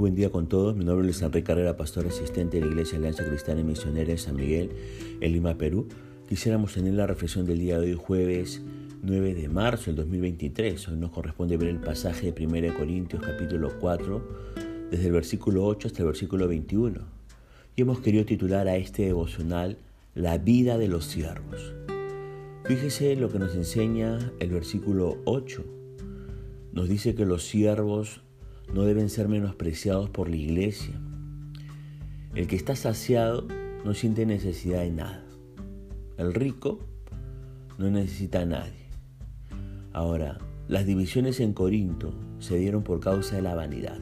buen día con todos. Mi nombre es Enrique Carrera, pastor asistente de la Iglesia Alianza Cristiana y Misionera en San Miguel, en Lima, Perú. Quisiéramos tener la reflexión del día de hoy, jueves 9 de marzo del 2023. Hoy nos corresponde ver el pasaje de 1 Corintios capítulo 4, desde el versículo 8 hasta el versículo 21. Y hemos querido titular a este devocional La vida de los siervos. Fíjese lo que nos enseña el versículo 8. Nos dice que los siervos no deben ser menospreciados por la iglesia. El que está saciado no siente necesidad de nada. El rico no necesita a nadie. Ahora, las divisiones en Corinto se dieron por causa de la vanidad,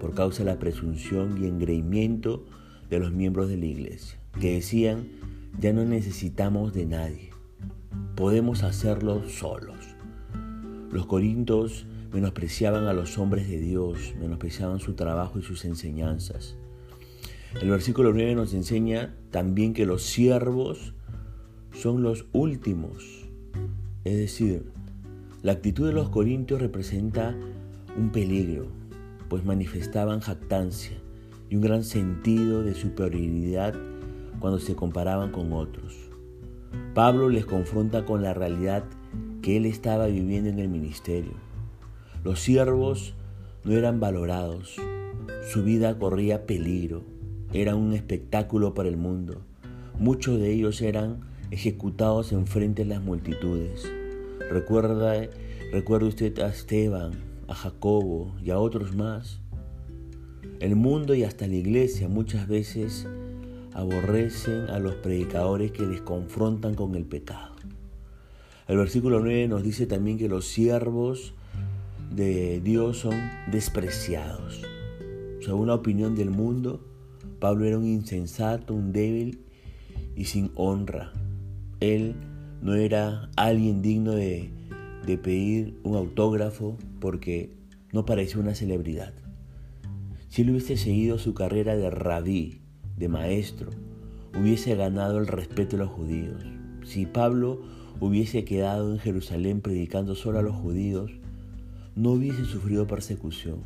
por causa de la presunción y engreimiento de los miembros de la iglesia, que decían, ya no necesitamos de nadie, podemos hacerlo solos. Los corintos menospreciaban a los hombres de Dios, menospreciaban su trabajo y sus enseñanzas. El versículo 9 nos enseña también que los siervos son los últimos. Es decir, la actitud de los corintios representa un peligro, pues manifestaban jactancia y un gran sentido de superioridad cuando se comparaban con otros. Pablo les confronta con la realidad que él estaba viviendo en el ministerio los siervos no eran valorados, su vida corría peligro, era un espectáculo para el mundo. Muchos de ellos eran ejecutados en frente de las multitudes. Recuerda, recuerda usted a Esteban, a Jacobo y a otros más. El mundo y hasta la iglesia muchas veces aborrecen a los predicadores que les confrontan con el pecado. El versículo 9 nos dice también que los siervos de Dios son despreciados. Según la opinión del mundo, Pablo era un insensato, un débil y sin honra. Él no era alguien digno de, de pedir un autógrafo porque no parecía una celebridad. Si él hubiese seguido su carrera de rabí, de maestro, hubiese ganado el respeto de los judíos. Si Pablo hubiese quedado en Jerusalén predicando solo a los judíos, no hubiese sufrido persecución.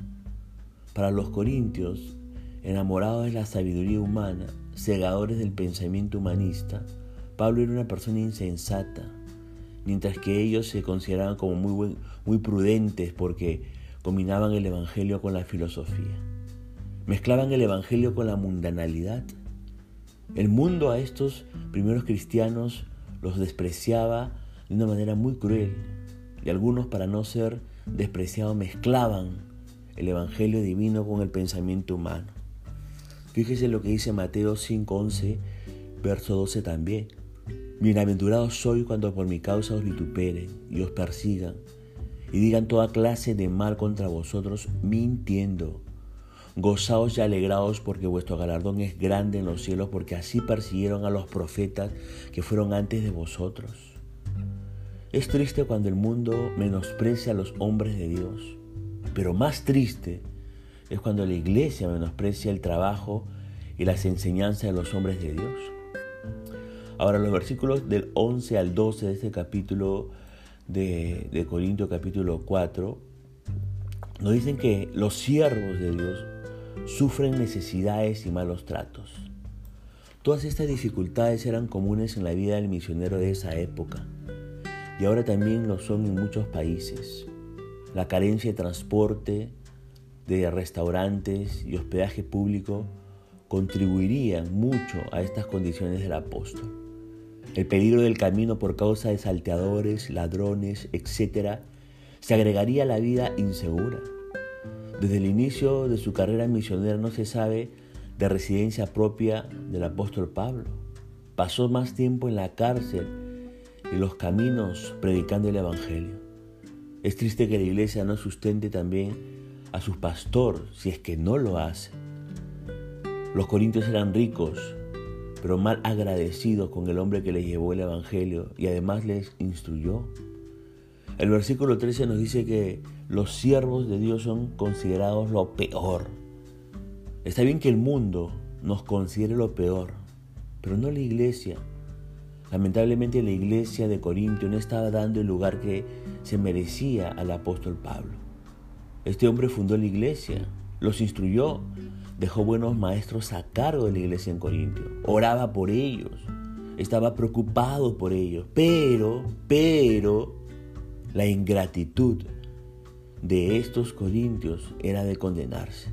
Para los corintios, enamorados de la sabiduría humana, segadores del pensamiento humanista, Pablo era una persona insensata, mientras que ellos se consideraban como muy, muy prudentes porque combinaban el Evangelio con la filosofía. Mezclaban el Evangelio con la mundanalidad. El mundo a estos primeros cristianos los despreciaba de una manera muy cruel y algunos para no ser despreciados mezclaban el Evangelio divino con el pensamiento humano. Fíjese lo que dice Mateo 5:11, verso 12 también. Bienaventurados soy cuando por mi causa os vituperen y os persigan y digan toda clase de mal contra vosotros mintiendo. Gozaos y alegraos porque vuestro galardón es grande en los cielos, porque así persiguieron a los profetas que fueron antes de vosotros. Es triste cuando el mundo menosprecia a los hombres de Dios, pero más triste es cuando la iglesia menosprecia el trabajo y las enseñanzas de los hombres de Dios. Ahora los versículos del 11 al 12 de este capítulo de, de Corintios capítulo 4 nos dicen que los siervos de Dios sufren necesidades y malos tratos. Todas estas dificultades eran comunes en la vida del misionero de esa época y ahora también lo son en muchos países. La carencia de transporte, de restaurantes y hospedaje público contribuirían mucho a estas condiciones del apóstol. El peligro del camino por causa de salteadores, ladrones, etc., se agregaría a la vida insegura. Desde el inicio de su carrera misionera no se sabe de residencia propia del apóstol Pablo. Pasó más tiempo en la cárcel los caminos predicando el Evangelio. Es triste que la iglesia no sustente también a su pastor si es que no lo hace. Los corintios eran ricos, pero mal agradecidos con el hombre que les llevó el Evangelio y además les instruyó. El versículo 13 nos dice que los siervos de Dios son considerados lo peor. Está bien que el mundo nos considere lo peor, pero no la iglesia. Lamentablemente la iglesia de Corintio no estaba dando el lugar que se merecía al apóstol Pablo. Este hombre fundó la iglesia los instruyó, dejó buenos maestros a cargo de la iglesia en Corintio, oraba por ellos, estaba preocupado por ellos, pero, pero, la ingratitud de estos corintios era de condenarse.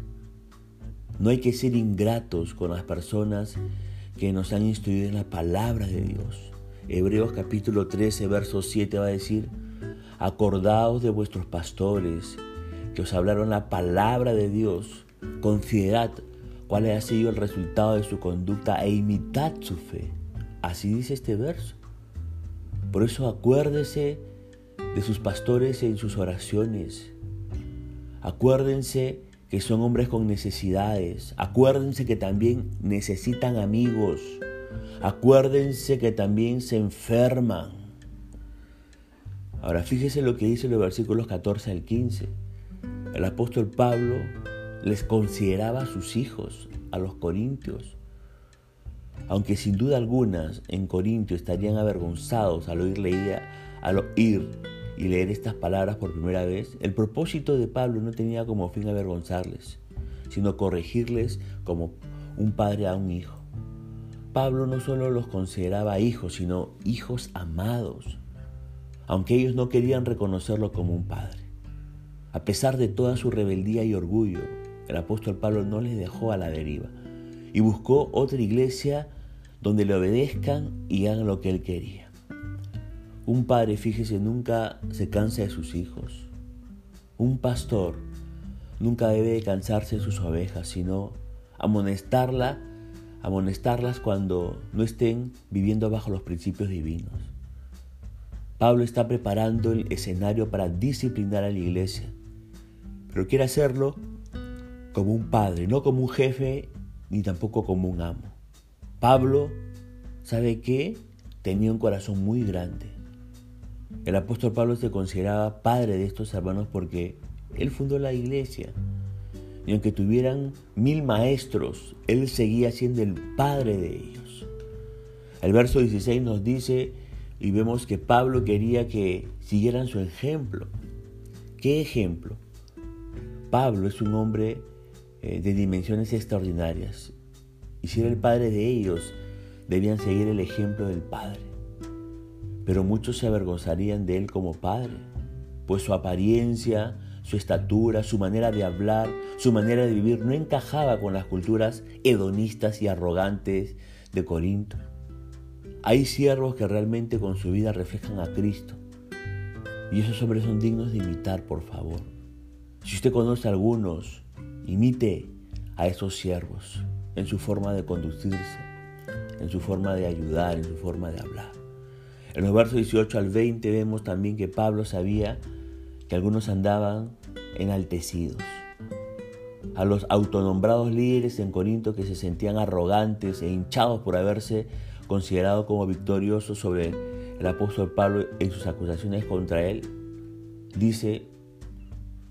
No hay que ser ingratos con las personas que nos han instruido en la palabra de Dios. Hebreos capítulo 13, verso 7 va a decir, acordaos de vuestros pastores que os hablaron la palabra de Dios, considerad cuál ha sido el resultado de su conducta e imitad su fe. Así dice este verso. Por eso acuérdese de sus pastores en sus oraciones. Acuérdense que son hombres con necesidades. Acuérdense que también necesitan amigos. Acuérdense que también se enferman. Ahora fíjese lo que dice los versículos 14 al 15. El apóstol Pablo les consideraba sus hijos, a los corintios. Aunque sin duda algunas en Corintio estarían avergonzados al oír, leía, al oír y leer estas palabras por primera vez, el propósito de Pablo no tenía como fin avergonzarles, sino corregirles como un padre a un hijo. Pablo no solo los consideraba hijos, sino hijos amados, aunque ellos no querían reconocerlo como un padre. A pesar de toda su rebeldía y orgullo, el apóstol Pablo no les dejó a la deriva y buscó otra iglesia donde le obedezcan y hagan lo que él quería. Un padre, fíjese, nunca se cansa de sus hijos. Un pastor nunca debe cansarse de sus ovejas, sino amonestarla, amonestarlas cuando no estén viviendo bajo los principios divinos. Pablo está preparando el escenario para disciplinar a la iglesia pero quiere hacerlo como un padre, no como un jefe ni tampoco como un amo. Pablo, ¿sabe qué? Tenía un corazón muy grande. El apóstol Pablo se consideraba padre de estos hermanos porque él fundó la iglesia. Y aunque tuvieran mil maestros, él seguía siendo el padre de ellos. El verso 16 nos dice y vemos que Pablo quería que siguieran su ejemplo. ¿Qué ejemplo? Pablo es un hombre eh, de dimensiones extraordinarias. Y si era el padre de ellos, debían seguir el ejemplo del padre. Pero muchos se avergonzarían de él como padre, pues su apariencia, su estatura, su manera de hablar, su manera de vivir no encajaba con las culturas hedonistas y arrogantes de Corinto. Hay siervos que realmente con su vida reflejan a Cristo. Y esos hombres son dignos de imitar, por favor. Si usted conoce a algunos, imite a esos siervos en su forma de conducirse, en su forma de ayudar, en su forma de hablar. En los versos 18 al 20 vemos también que Pablo sabía que algunos andaban enaltecidos. A los autonombrados líderes en Corinto que se sentían arrogantes e hinchados por haberse considerado como victoriosos sobre el apóstol Pablo en sus acusaciones contra él, dice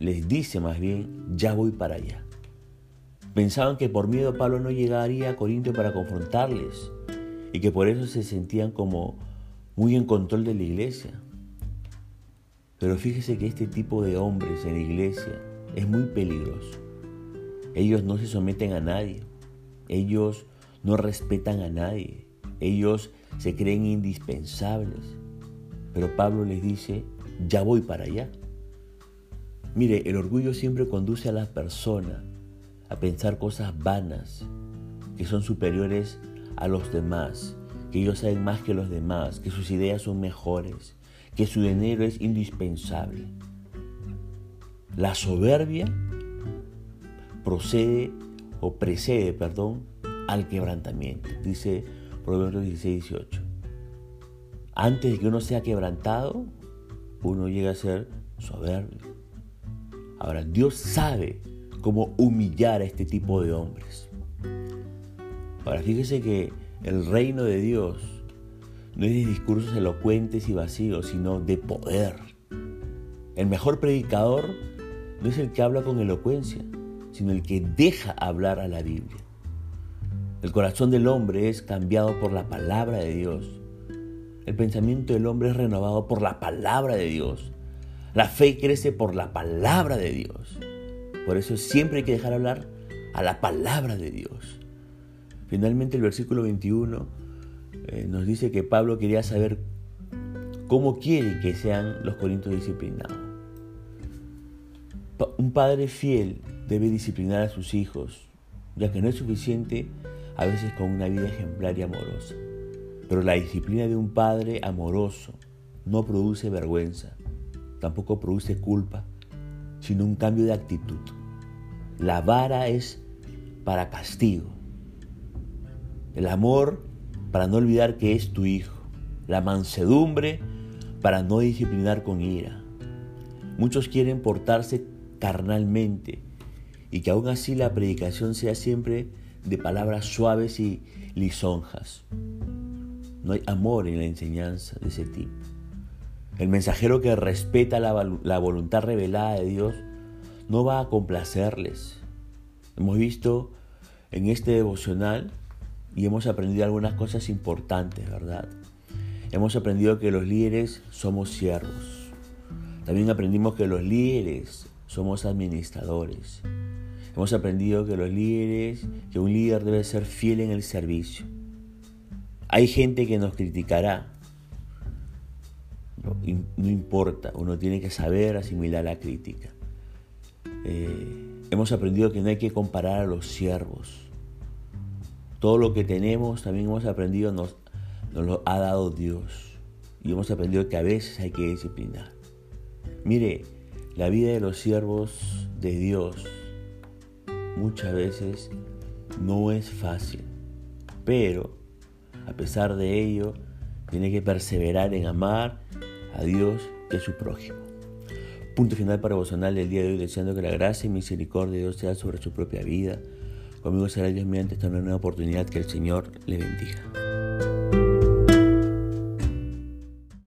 les dice más bien, ya voy para allá. Pensaban que por miedo Pablo no llegaría a Corinto para confrontarles y que por eso se sentían como muy en control de la iglesia. Pero fíjese que este tipo de hombres en la iglesia es muy peligroso. Ellos no se someten a nadie. Ellos no respetan a nadie. Ellos se creen indispensables. Pero Pablo les dice, ya voy para allá. Mire, el orgullo siempre conduce a la persona a pensar cosas vanas, que son superiores a los demás, que ellos saben más que los demás, que sus ideas son mejores, que su dinero es indispensable. La soberbia procede o precede, perdón, al quebrantamiento, dice Proverbios 16, 18. Antes de que uno sea quebrantado, uno llega a ser soberbio. Ahora, Dios sabe cómo humillar a este tipo de hombres. Ahora, fíjese que el reino de Dios no es de discursos elocuentes y vacíos, sino de poder. El mejor predicador no es el que habla con elocuencia, sino el que deja hablar a la Biblia. El corazón del hombre es cambiado por la palabra de Dios. El pensamiento del hombre es renovado por la palabra de Dios. La fe crece por la palabra de Dios. Por eso siempre hay que dejar hablar a la palabra de Dios. Finalmente el versículo 21 eh, nos dice que Pablo quería saber cómo quiere que sean los corintios disciplinados. Un padre fiel debe disciplinar a sus hijos, ya que no es suficiente a veces con una vida ejemplar y amorosa. Pero la disciplina de un padre amoroso no produce vergüenza, tampoco produce culpa, sino un cambio de actitud. La vara es para castigo. El amor para no olvidar que es tu hijo. La mansedumbre para no disciplinar con ira. Muchos quieren portarse carnalmente y que aún así la predicación sea siempre de palabras suaves y lisonjas. No hay amor en la enseñanza de ese tipo. El mensajero que respeta la, la voluntad revelada de Dios no va a complacerles. Hemos visto en este devocional y hemos aprendido algunas cosas importantes, ¿verdad? Hemos aprendido que los líderes somos siervos. También aprendimos que los líderes somos administradores. Hemos aprendido que los líderes, que un líder debe ser fiel en el servicio. Hay gente que nos criticará. No, importa, uno tiene que saber asimilar la crítica. Eh, hemos aprendido que no hay que comparar a los siervos. Todo lo que tenemos también hemos aprendido nos, nos lo ha dado Dios. Y hemos aprendido que a veces hay que disciplinar. Mire, la vida de los siervos de Dios muchas veces no es fácil, pero a pesar de ello, tiene que perseverar en amar a Dios y a su prójimo. Punto final para devocional del día de hoy, deseando que la gracia y misericordia de Dios sea sobre su propia vida. Conmigo será Dios mediante esta nueva oportunidad que el Señor le bendiga.